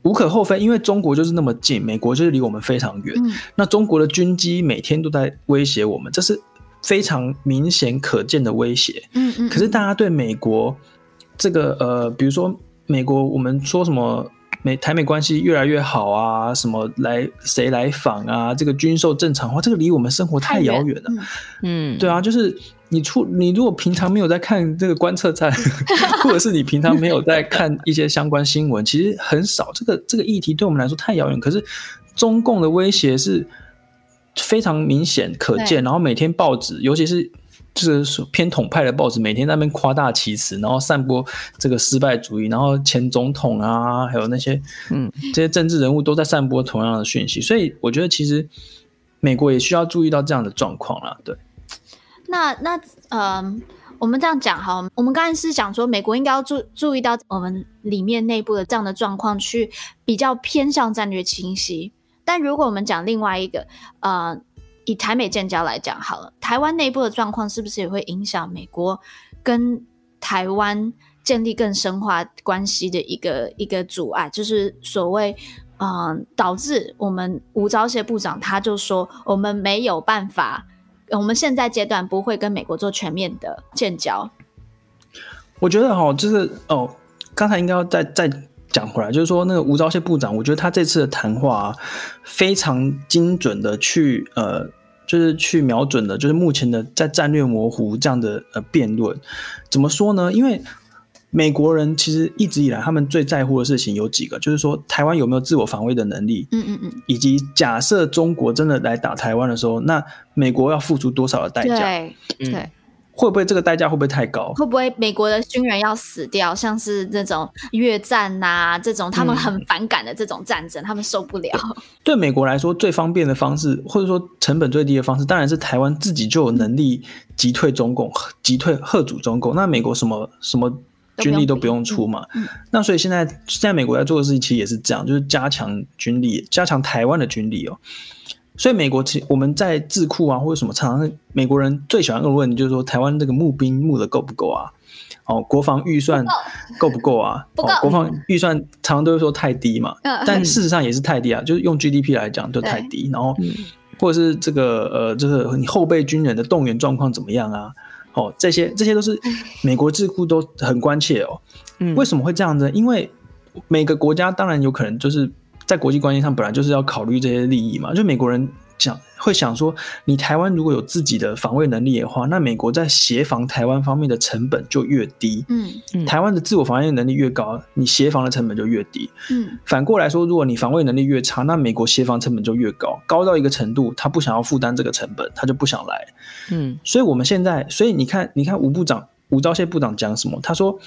无可厚非，因为中国就是那么近，美国就是离我们非常远。那中国的军机每天都在威胁我们，这是。”非常明显可见的威胁，嗯嗯。可是大家对美国这个呃，比如说美国，我们说什么美台美关系越来越好啊，什么来谁来访啊，这个军售正常化，这个离我们生活太遥远了，嗯，对啊，就是你出你如果平常没有在看这个观测站，或者是你平常没有在看一些相关新闻，其实很少。这个这个议题对我们来说太遥远，可是中共的威胁是。非常明显可见，然后每天报纸，尤其是就是偏统派的报纸，每天在那边夸大其词，然后散播这个失败主义，然后前总统啊，还有那些嗯这些政治人物都在散播同样的讯息，所以我觉得其实美国也需要注意到这样的状况啦。对，那那呃，我们这样讲哈，我们刚才是讲说美国应该要注注意到我们里面内部的这样的状况，去比较偏向战略清晰。但如果我们讲另外一个，呃，以台美建交来讲好了，台湾内部的状况是不是也会影响美国跟台湾建立更深化关系的一个一个阻碍？就是所谓，嗯、导致我们吴钊燮部长他就说，我们没有办法，我们现在阶段不会跟美国做全面的建交。我觉得哈，就是哦，刚才应该要再再。讲回来，就是说那个吴钊燮部长，我觉得他这次的谈话，非常精准的去呃，就是去瞄准的，就是目前的在战略模糊这样的呃辩论。怎么说呢？因为美国人其实一直以来他们最在乎的事情有几个，就是说台湾有没有自我防卫的能力，嗯嗯嗯，以及假设中国真的来打台湾的时候，那美国要付出多少的代价？对，对。会不会这个代价会不会太高？会不会美国的军人要死掉？像是这种越战呐、啊，这种他们很反感的这种战争，嗯、他们受不了。对美国来说，最方便的方式，或者说成本最低的方式，当然是台湾自己就有能力击退中共，击退贺主中共。那美国什么什么军力都不用出嘛？嗯嗯、那所以现在现在美国在做的事情其实也是这样，就是加强军力，加强台湾的军力哦。所以美国其实我们在智库啊，或者什么常常美国人最喜欢问的问题就是说，台湾这个募兵募的够不够啊？哦，国防预算够不够啊？不够，哦，国防预算常常都会说太低嘛，嗯、但事实上也是太低啊，就是用 GDP 来讲就太低。然后或者是这个呃，就是你后备军人的动员状况怎么样啊？哦，这些这些都是 美国智库都很关切哦。嗯，为什么会这样呢？因为每个国家当然有可能就是。在国际关系上，本来就是要考虑这些利益嘛。就美国人讲会想说，你台湾如果有自己的防卫能力的话，那美国在协防台湾方面的成本就越低。嗯，嗯，台湾的自我防卫能力越高，你协防的成本就越低。嗯，反过来说，如果你防卫能力越差，那美国协防成本就越高，高到一个程度，他不想要负担这个成本，他就不想来。嗯，所以我们现在，所以你看，你看吴部长、吴钊燮部长讲什么？他说。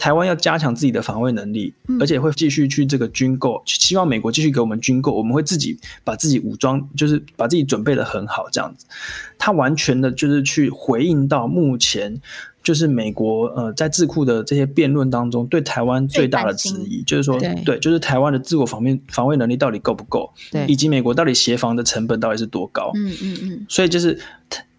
台湾要加强自己的防卫能力，而且会继续去这个军购，希望美国继续给我们军购，我们会自己把自己武装，就是把自己准备的很好，这样子。他完全的就是去回应到目前就是美国呃在智库的这些辩论当中对台湾最大的质疑，就是说对，对，就是台湾的自我防卫防卫能力到底够不够，对，以及美国到底协防的成本到底是多高，嗯嗯嗯，所以就是。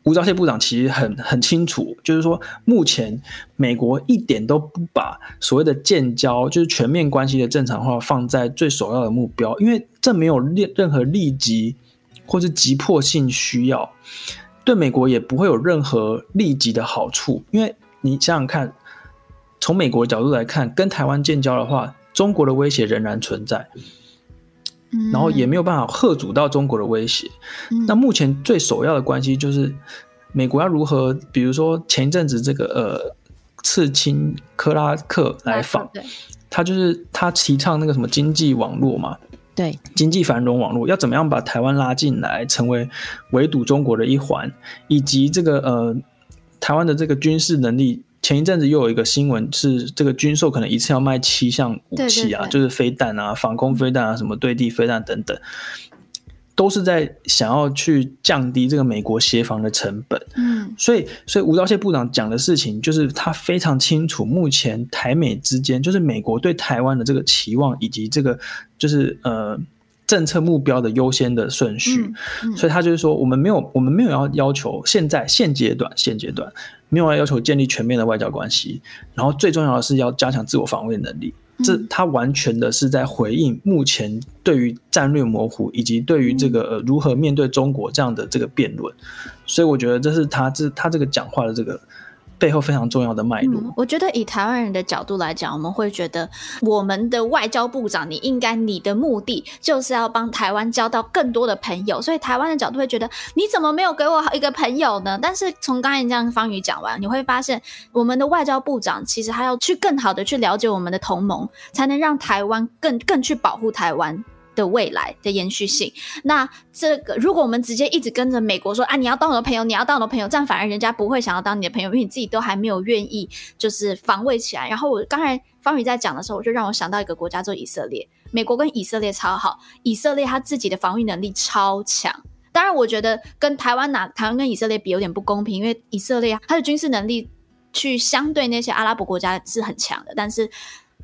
吴钊燮部长其实很很清楚，就是说，目前美国一点都不把所谓的建交，就是全面关系的正常化放在最首要的目标，因为这没有任任何立即或是急迫性需要，对美国也不会有任何立即的好处。因为你想想看，从美国的角度来看，跟台湾建交的话，中国的威胁仍然存在。然后也没有办法吓阻到中国的威胁。嗯、那目前最首要的关系就是，美国要如何，比如说前一阵子这个呃，刺青克拉克来访，他就是他提倡那个什么经济网络嘛，对，经济繁荣网络要怎么样把台湾拉进来，成为围堵中国的一环，以及这个呃，台湾的这个军事能力。前一阵子又有一个新闻，是这个军售可能一次要卖七项武器啊，对对对，就是飞弹啊、防空飞弹啊、什么对地飞弹等等，都是在想要去降低这个美国协防的成本。嗯，所以，所以吴钊燮部长讲的事情，就是他非常清楚目前台美之间，就是美国对台湾的这个期望，以及这个就是呃。政策目标的优先的顺序，嗯嗯、所以他就是说，我们没有，我们没有要要求现在现阶段现阶段没有要要求建立全面的外交关系，然后最重要的是要加强自我防卫能力。嗯、这他完全的是在回应目前对于战略模糊以及对于这个、呃、如何面对中国这样的这个辩论，所以我觉得这是他这他这个讲话的这个。背后非常重要的脉络。我觉得以台湾人的角度来讲，我们会觉得我们的外交部长，你应该你的目的就是要帮台湾交到更多的朋友，所以台湾的角度会觉得你怎么没有给我一个朋友呢？但是从刚才这样方宇讲完，你会发现我们的外交部长其实他要去更好的去了解我们的同盟，才能让台湾更更去保护台湾的未来的延续性，那这个如果我们直接一直跟着美国说啊，你要当我的朋友，你要当我的朋友，这样反而人家不会想要当你的朋友，因为你自己都还没有愿意就是防卫起来。然后我刚才方宇在讲的时候，我就让我想到一个国家，叫以色列。美国跟以色列超好，以色列他自己的防御能力超强。当然，我觉得跟台湾拿台湾跟以色列比有点不公平，因为以色列他的军事能力去相对那些阿拉伯国家是很强的，但是。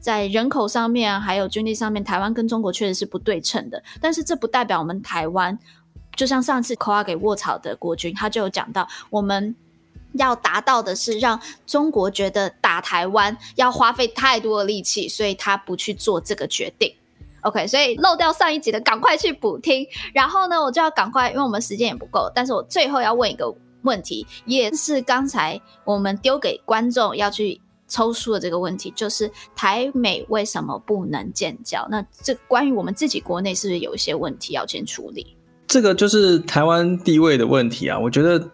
在人口上面，还有军力上面，台湾跟中国确实是不对称的。但是这不代表我们台湾，就像上次扣押给卧草的国军，他就有讲到，我们要达到的是让中国觉得打台湾要花费太多的力气，所以他不去做这个决定。OK，所以漏掉上一集的，赶快去补听。然后呢，我就要赶快，因为我们时间也不够。但是我最后要问一个问题，也是刚才我们丢给观众要去。抽出的这个问题就是台美为什么不能建交？那这关于我们自己国内是不是有一些问题要先处理？这个就是台湾地位的问题啊！我觉得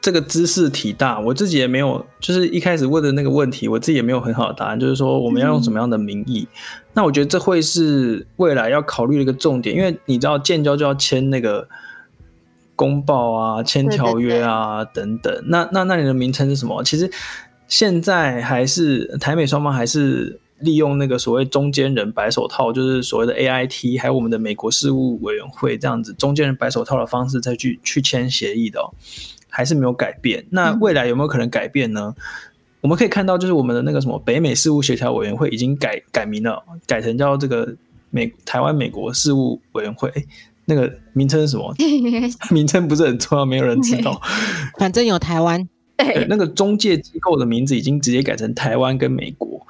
这个知识体大，我自己也没有，就是一开始问的那个问题，我自己也没有很好的答案。就是说我们要用什么样的名义？嗯、那我觉得这会是未来要考虑的一个重点，因为你知道建交就要签那个公报啊、签条约啊等等。那那那你的名称是什么？其实现在还是台美双方还是利用那个所谓中间人白手套，就是所谓的 AIT，还有我们的美国事务委员会这样子中间人白手套的方式再去去签协议的哦，还是没有改变。那未来有没有可能改变呢？嗯、我们可以看到，就是我们的那个什么北美事务协调委员会已经改改名了，改成叫这个美台湾美国事务委员会。那个名称是什么？名称不是很重要，没有人知道。反正有台湾。对，那个中介机构的名字已经直接改成台湾跟美国。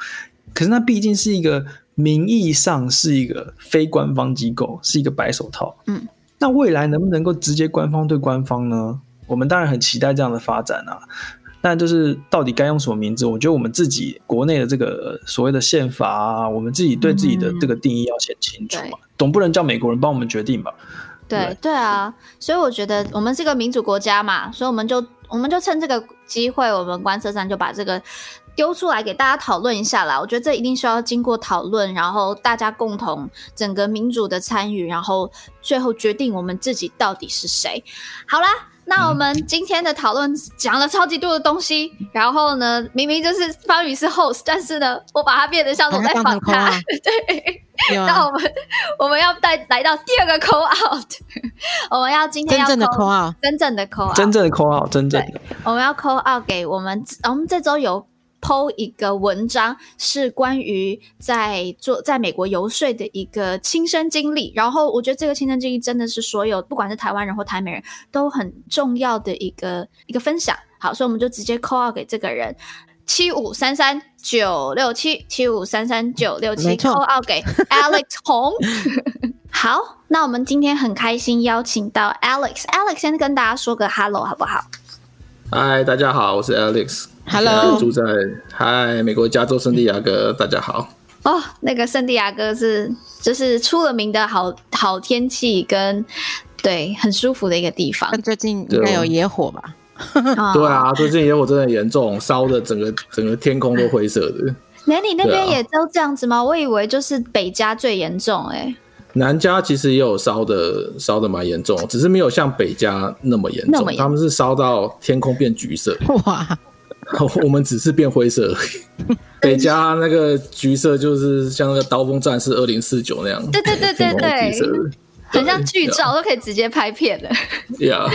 可是那毕竟是一个名义上是一个非官方机构，是一个白手套。嗯。那未来能不能够直接官方对官方呢？我们当然很期待这样的发展啊。但就是到底该用什么名字？我觉得我们自己国内的这个所谓的宪法啊，我们自己对自己的这个定义要写清楚嘛，嗯、总不能叫美国人帮我们决定吧？对对，对啊，所以我觉得我们是个民主国家嘛，所以我们就我们就趁这个机会，我们观测站就把这个丢出来给大家讨论一下啦。我觉得这一定需要经过讨论，然后大家共同整个民主的参与，然后最后决定我们自己到底是谁。好啦。那我们今天的讨论讲了超级多的东西，嗯、然后呢，明明就是方宇是 host，但是呢，我把它变得像我在访他。对，啊、那我们我们要带来到第二个 call out，我们要今天要 call, 真正的 call out，真正的 call out，真正的 call out，真正的，我们要 call out 给我们，我们这周有。PO 一个文章是关于在做在美国游说的一个亲身经历，然后我觉得这个亲身经历真的是所有不管是台湾人或台美人都很重要的一个一个分享。好，所以我们就直接 call out 给这个人七五三三九六七七五三三九六七 call out 给 Alex 红。好，那我们今天很开心邀请到 Alex，Alex 先跟大家说个 hello 好不好？嗨，大家好，我是 Alex。Hello，住在嗨美国加州圣地亚哥，大家好。哦，那个圣地亚哥是就是出了名的好好天气跟对很舒服的一个地方。最近应该有野火吧？对 啊，最近野火真的严重，烧的整个整个天空都灰色的。那你那边也都这样子吗？我以为就是北加最严重哎、欸。南加其实也有烧的，烧的蛮严重，只是没有像北加那么严重。他们是烧到天空变橘色。哇！我们只是变灰色而已。北加那个橘色就是像那个刀锋战士二零四九那样。对对对对对。很像剧照，都可以直接拍片的。Yeah.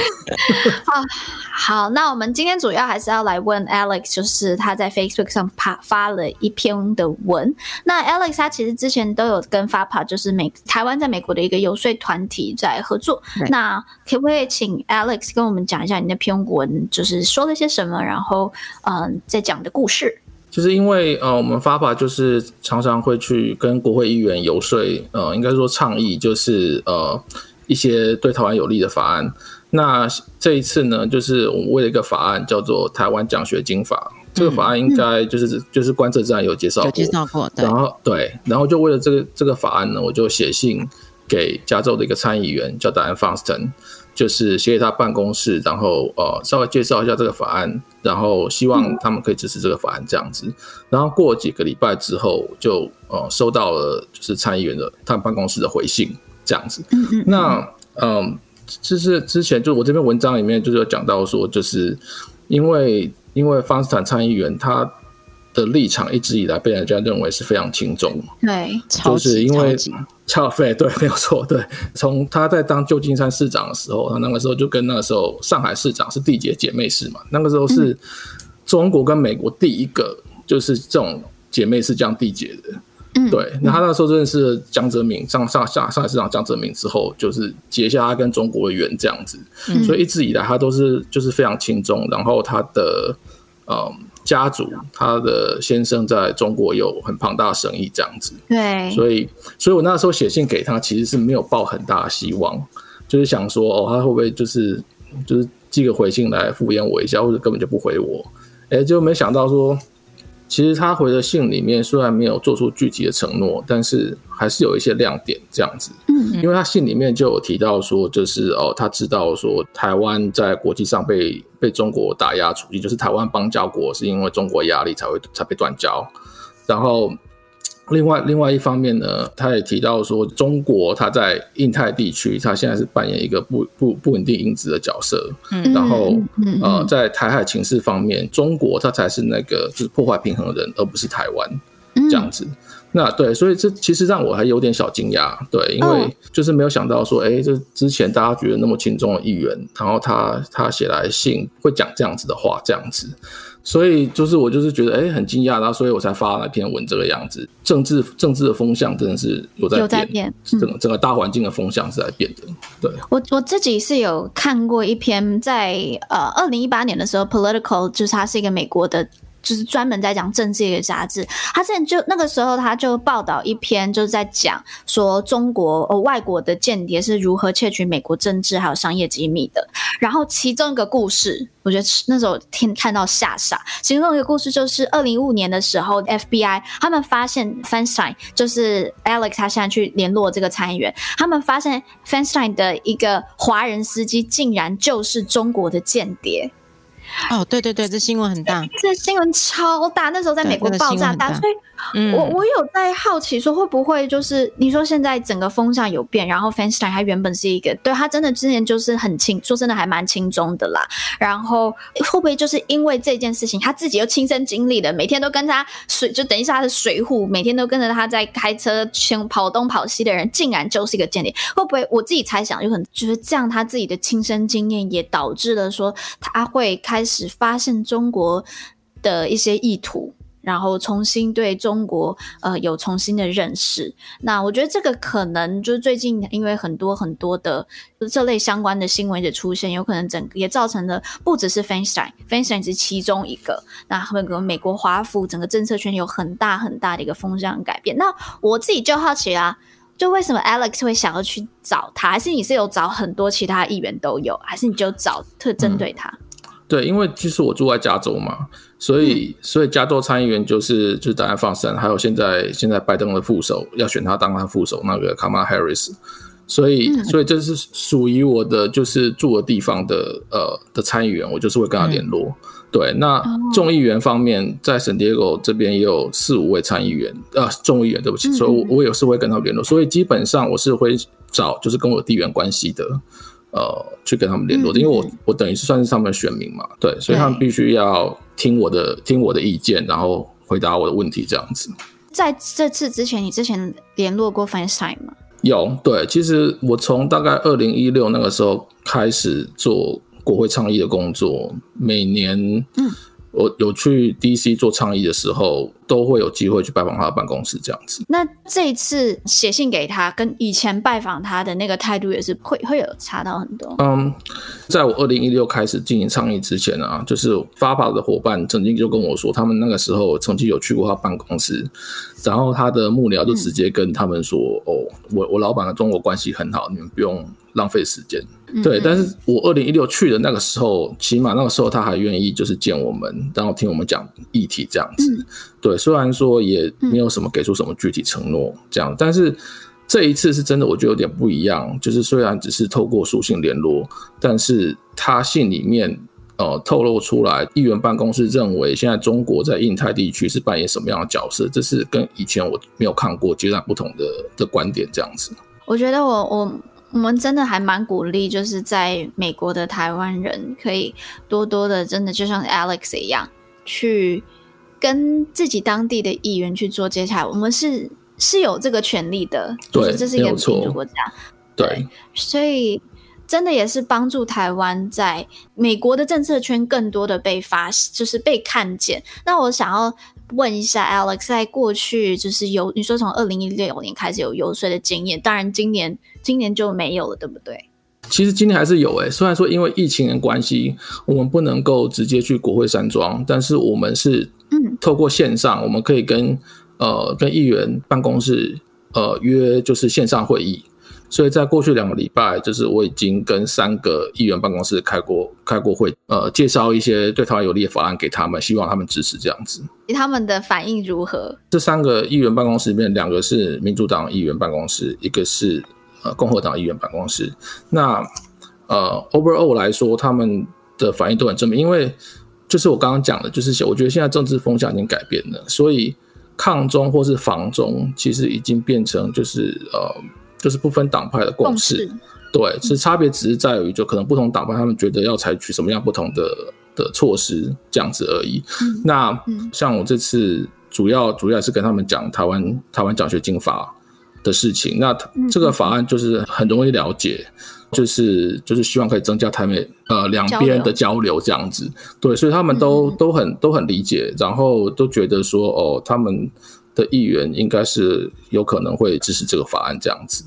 好，好，那我们今天主要还是要来问 Alex，就是他在 Facebook 上发发了一篇的文。那 Alex 他其实之前都有跟 FAPA，就是美台湾在美国的一个游说团体在合作。那可不可以请 Alex 跟我们讲一下你那篇文，就是说了些什么，然后嗯、呃，在讲的故事？就是因为呃，我们 FAPA 就是常常会去跟国会议员游说，呃，应该说倡议，就是呃一些对台湾有利的法案。那这一次呢，就是我们为了一个法案叫做《台湾奖学金法》，嗯、这个法案应该就是、嗯、就是观测站有介绍过，介绍过。然后对，然后就为了这个这个法案呢，我就写信给加州的一个参议员叫 Dianne Feinstein。就是写给他办公室，然后呃稍微介绍一下这个法案，然后希望他们可以支持这个法案这样子。然后过几个礼拜之后就，就呃收到了就是参议员的他们办公室的回信这样子。那嗯，就是之前就我这篇文章里面就是有讲到说，就是因为因为方斯坦参议员他的立场一直以来被人家认为是非常轻重，对，就是因为。超费对，没有错，对。从他在当旧金山市长的时候，他那个时候就跟那个时候上海市长是缔结姐妹市嘛。那个时候是中国跟美国第一个就是这种姐妹市这样缔结的。嗯，对。那他那时候认识了江泽民，上上上上海市长江泽民之后，就是结下他跟中国的缘这样子。所以一直以来他都是就是非常轻松，然后他的嗯。家族他的先生在中国有很庞大的生意，这样子，对，所以，所以我那时候写信给他，其实是没有抱很大的希望，就是想说，哦，他会不会就是就是寄个回信来敷衍我一下，或者根本就不回我，哎、欸，就没想到说。其实他回的信里面虽然没有做出具体的承诺，但是还是有一些亮点这样子。嗯，因为他信里面就有提到说，就是哦，他知道说台湾在国际上被被中国打压处境，就是台湾邦交国是因为中国压力才会才被断交。然后另外，另外一方面呢，他也提到说，中国它在印太地区，它现在是扮演一个不不不稳定因子的角色。嗯，然后呃，在台海情势方面，中国它才是那个就是破坏平衡的人，而不是台湾这样子。那对，所以这其实让我还有点小惊讶，对，因为就是没有想到说，哎，这之前大家觉得那么轻重的议员，然后他他写来信会讲这样子的话，这样子。所以就是我就是觉得哎、欸、很惊讶，然后所以我才发那篇文这个样子。政治政治的风向真的是有在变，有在变，整个整个大环境的风向是在变的。对，我我自己是有看过一篇在呃二零一八年的时候，Political 就是它是一个美国的。就是专门在讲政治的杂志，他之前就那个时候他就报道一篇，就是在讲说中国呃外国的间谍是如何窃取美国政治还有商业机密的。然后其中一个故事，我觉得那时候听看到吓傻。其中一个故事就是二零一五年的时候，FBI 他们发现 Feinstein 就是 Alex 他现在去联络这个参议员，他们发现 Feinstein 的一个华人司机竟然就是中国的间谍。哦，对对对，这新闻很大，这新闻超大，那时候在美国爆炸大，所以。嗯、我我有在好奇说会不会就是你说现在整个风向有变，然后 Feinstein 他原本是一个对他真的之前就是很轻，说真的还蛮轻松的啦。然后会不会就是因为这件事情，他自己又亲身经历的，每天都跟他水，就等于是他的水户，每天都跟着他在开车前跑东跑西的人，竟然就是一个间谍？会不会我自己猜想，有可能就是这样，他自己的亲身经验也导致了说他会开始发现中国的一些意图。然后重新对中国呃有重新的认识，那我觉得这个可能就是最近因为很多很多的这类相关的新闻的出现，有可能整个也造成了不只是 Feinstein，Feinstein 是其中一个，那那个美国华府整个政策圈有很大很大的一个风向改变。那我自己就好奇啦，就为什么 Alex 会想要去找他？还是你是有找很多其他议员都有，还是你就找特针对他？嗯对，因为其实我住在加州嘛，所以所以加州参议员就是就是戴安·方斯坦，还有现在现在拜登的副手要选他当他副手那个卡玛·哈里斯，所以所以这是属于我的就是住的地方的呃的参议员，我就是会跟他联络。对，那众议员方面在圣地亚哥这边也有四五位参议员啊，众议员对不起，所以我我也是会跟他联络，所以基本上我是会找就是跟我地缘关系的。呃，去跟他们联络的，因为我我等于是算是他们的选民嘛，对，所以他们必须要听我的听我的意见，然后回答我的问题，这样子。在这次之前，你之前联络过 Feinstein 吗？有，对，其实我从大概二零一六那个时候开始做国会倡议的工作，每年嗯。我有去 DC 做倡议的时候，都会有机会去拜访他的办公室，这样子。那这一次写信给他，跟以前拜访他的那个态度也是会会有差到很多。嗯，在我二零一六开始进行倡议之前啊，就是 FAPA 的伙伴曾经就跟我说，他们那个时候曾经有去过他办公室，然后他的幕僚就直接跟他们说：“嗯、哦，我我老板的中国关系很好，你们不用浪费时间。”对，但是我二零一六去的那个时候，起码那个时候他还愿意就是见我们，然后听我们讲议题这样子。对，虽然说也没有什么给出什么具体承诺这样，但是这一次是真的，我觉得有点不一样。就是虽然只是透过书信联络，但是他信里面呃透露出来，议员办公室认为现在中国在印太地区是扮演什么样的角色，这是跟以前我没有看过截然不同的的观点这样子。我觉得我我。我们真的还蛮鼓励，就是在美国的台湾人可以多多的，真的就像 Alex 一样，去跟自己当地的议员去做接洽。我们是是有这个权利的，就是这是一个民主国家，对，对，所以真的也是帮助台湾在美国的政策圈更多的被发，就是被看见。那我想要。问一下 Alex，在过去就是有你说从二零一六年开始有游说的经验，当然今年今年就没有了，对不对？其实今年还是有诶、欸，虽然说因为疫情的关系，我们不能够直接去国会山庄，但是我们是嗯透过线上，我们可以跟呃跟议员办公室呃约就是线上会议。所以在过去两个礼拜，就是我已经跟三个议员办公室开过开过会，呃，介绍一些对台湾有利的法案给他们，希望他们支持这样子。他们的反应如何？这三个议员办公室里面，两个是民主党议员办公室，一个是呃共和党议员办公室。那呃，overall 来说，他们的反应都很正面，因为就是我刚刚讲的，就是我觉得现在政治风向已经改变了，所以。抗中或是防中，其实已经变成就是呃，就是不分党派的共识。共识对，其实差别只是在于，就可能不同党派他们觉得要采取什么样不同的的措施这样子而已。嗯、那像我这次主要主要是跟他们讲台湾台湾奖学金法的事情。那这个法案就是很容易了解，就是就是希望可以增加台美呃两边的交流这样子。对，所以他们都都很都很理解，然后都觉得说哦，他们的议员应该是有可能会支持这个法案这样子。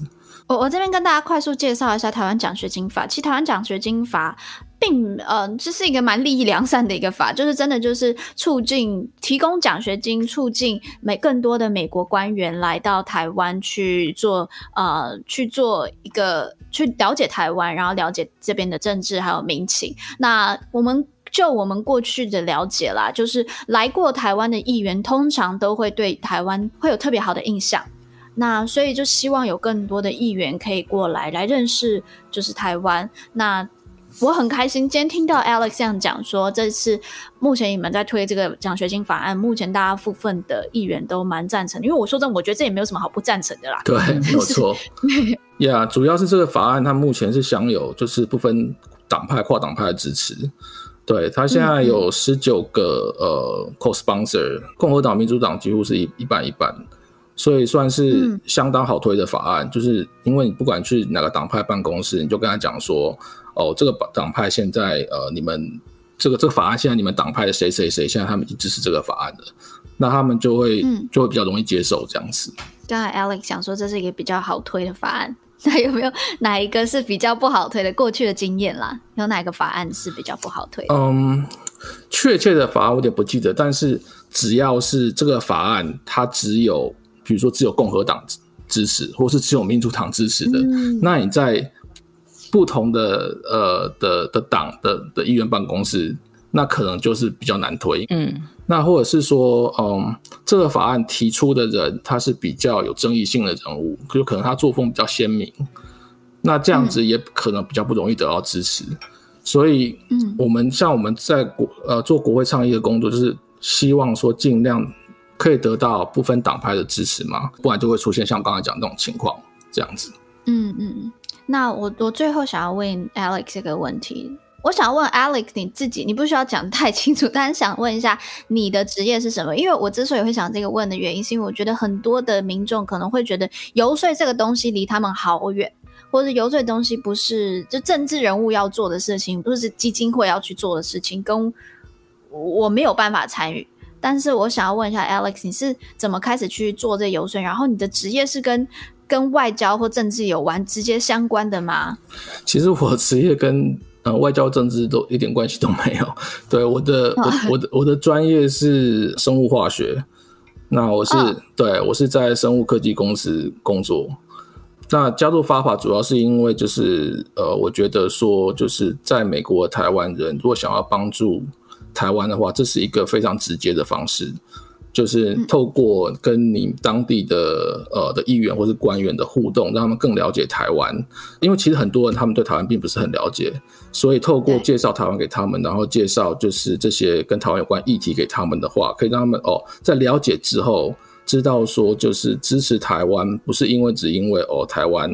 我我这边跟大家快速介绍一下台湾奖学金法。其实台湾奖学金法并呃这是一个蛮利益良善的一个法，就是真的就是促进提供奖学金，促进美更多的美国官员来到台湾去做呃去做一个去了解台湾，然后了解这边的政治还有民情。那我们就我们过去的了解啦，就是来过台湾的议员通常都会对台湾会有特别好的印象。那所以就希望有更多的议员可以过来来认识，就是台湾。那我很开心，今天听到 Alex 这样讲说，这次目前你们在推这个奖学金法案，目前大家部分的议员都蛮赞成。因为我说真的，我觉得这也没有什么好不赞成的啦。对，没有错。呀，yeah, 主要是这个法案它目前是享有就是不分党派、跨党派的支持。对，他现在有十九个、嗯、呃 co-sponsor，共和党、民主党几乎是一一半一半。所以算是相当好推的法案，嗯、就是因为你不管去哪个党派办公室，你就跟他讲说，哦，这个党派现在呃，你们这个这个法案现在你们党派的谁谁谁，现在他们已经支持这个法案了，那他们就会、嗯、就会比较容易接受这样子。刚才 Alex 想说这是一个比较好推的法案，那有没有哪一个是比较不好推的？过去的经验啦，有哪个法案是比较不好推的？嗯，确切的法案我就不记得，但是只要是这个法案，它只有。比如说，只有共和党支持，或是只有民主党支持的，嗯、那你在不同的呃的的党的的议员办公室，那可能就是比较难推。嗯，那或者是说，嗯，这个法案提出的人他是比较有争议性的人物，就可能他作风比较鲜明，那这样子也可能比较不容易得到支持。嗯、所以，嗯，我们像我们在国呃做国会倡议的工作，就是希望说尽量。可以得到不分党派的支持嘛？不然就会出现像刚才讲那种情况这样子。嗯嗯，那我我最后想要问 Alex 这个问题，我想问 Alex 你自己，你不需要讲太清楚，但是想问一下你的职业是什么？因为我之所以会想这个问的原因，是因为我觉得很多的民众可能会觉得游说这个东西离他们好远，或者游说东西不是就政治人物要做的事情，不是基金会要去做的事情，跟我没有办法参与。但是我想要问一下 Alex，你是怎么开始去做这游说？然后你的职业是跟跟外交或政治有关直接相关的吗？其实我职业跟呃外交政治都一点关系都没有。对，我的我我的我的专业是生物化学，那我是、哦、对我是在生物科技公司工作。那加入 FAPA 主要是因为就是呃，我觉得说就是在美国的台湾人如果想要帮助。台湾的话，这是一个非常直接的方式，就是透过跟你当地的呃的议员或是官员的互动，让他们更了解台湾。因为其实很多人他们对台湾并不是很了解，所以透过介绍台湾给他们，然后介绍就是这些跟台湾有关议题给他们的话，可以让他们哦在了解之后，知道说就是支持台湾不是因为只因为哦台湾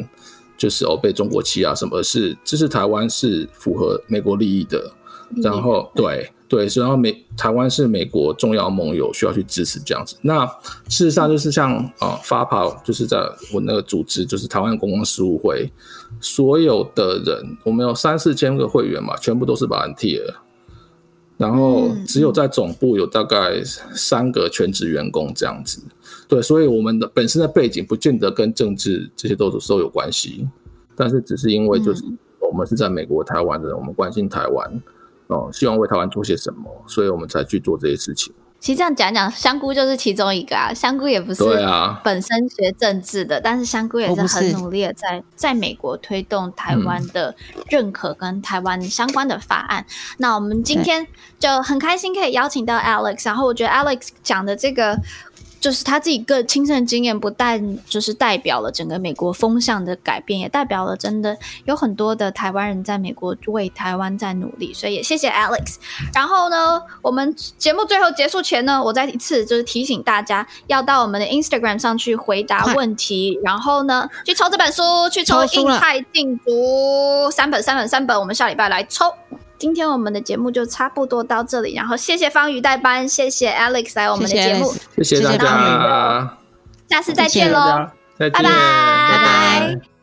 就是哦被中国欺压什么，而是支持台湾是符合美国利益的。然后对。对，所以然后美台湾是美国重要盟友，需要去支持这样子。那事实上就是像啊，FAPA 就是在我那个组织，就是台湾公共事务会，所有的人，我们有三四千个会员嘛，全部都是 volunteer，然后只有在总部有大概三个全职员工这样子。对，所以我们的本身的背景不见得跟政治这些都都有关系，但是只是因为就是我们是在美国台湾的人，我们关心台湾。哦，希望为台湾做些什么，所以我们才去做这些事情。其实这样讲讲，香菇就是其中一个啊。香菇也不是本身学政治的，啊、但是香菇也是很努力的在在美国推动台湾的认可跟台湾相关的法案。嗯、那我们今天就很开心可以邀请到 Alex，然后我觉得 Alex 讲的这个就是他自己个亲身经验，不但就是代表了整个美国风向的改变，也代表了真的有很多的台湾人在美国为台湾在努力，所以也谢谢 Alex。然后呢，我们节目最后结束前呢，我再一次就是提醒大家，要到我们的 Instagram 上去回答问题，然后呢，去抽这本书，去抽《印太禁足》三本、三本、三本，我们下礼拜来抽。今天我们的节目就差不多到这里，然后谢谢方宇代班，谢谢 Alex 来我们的节目，谢谢大家，下次再见喽，拜拜，拜拜。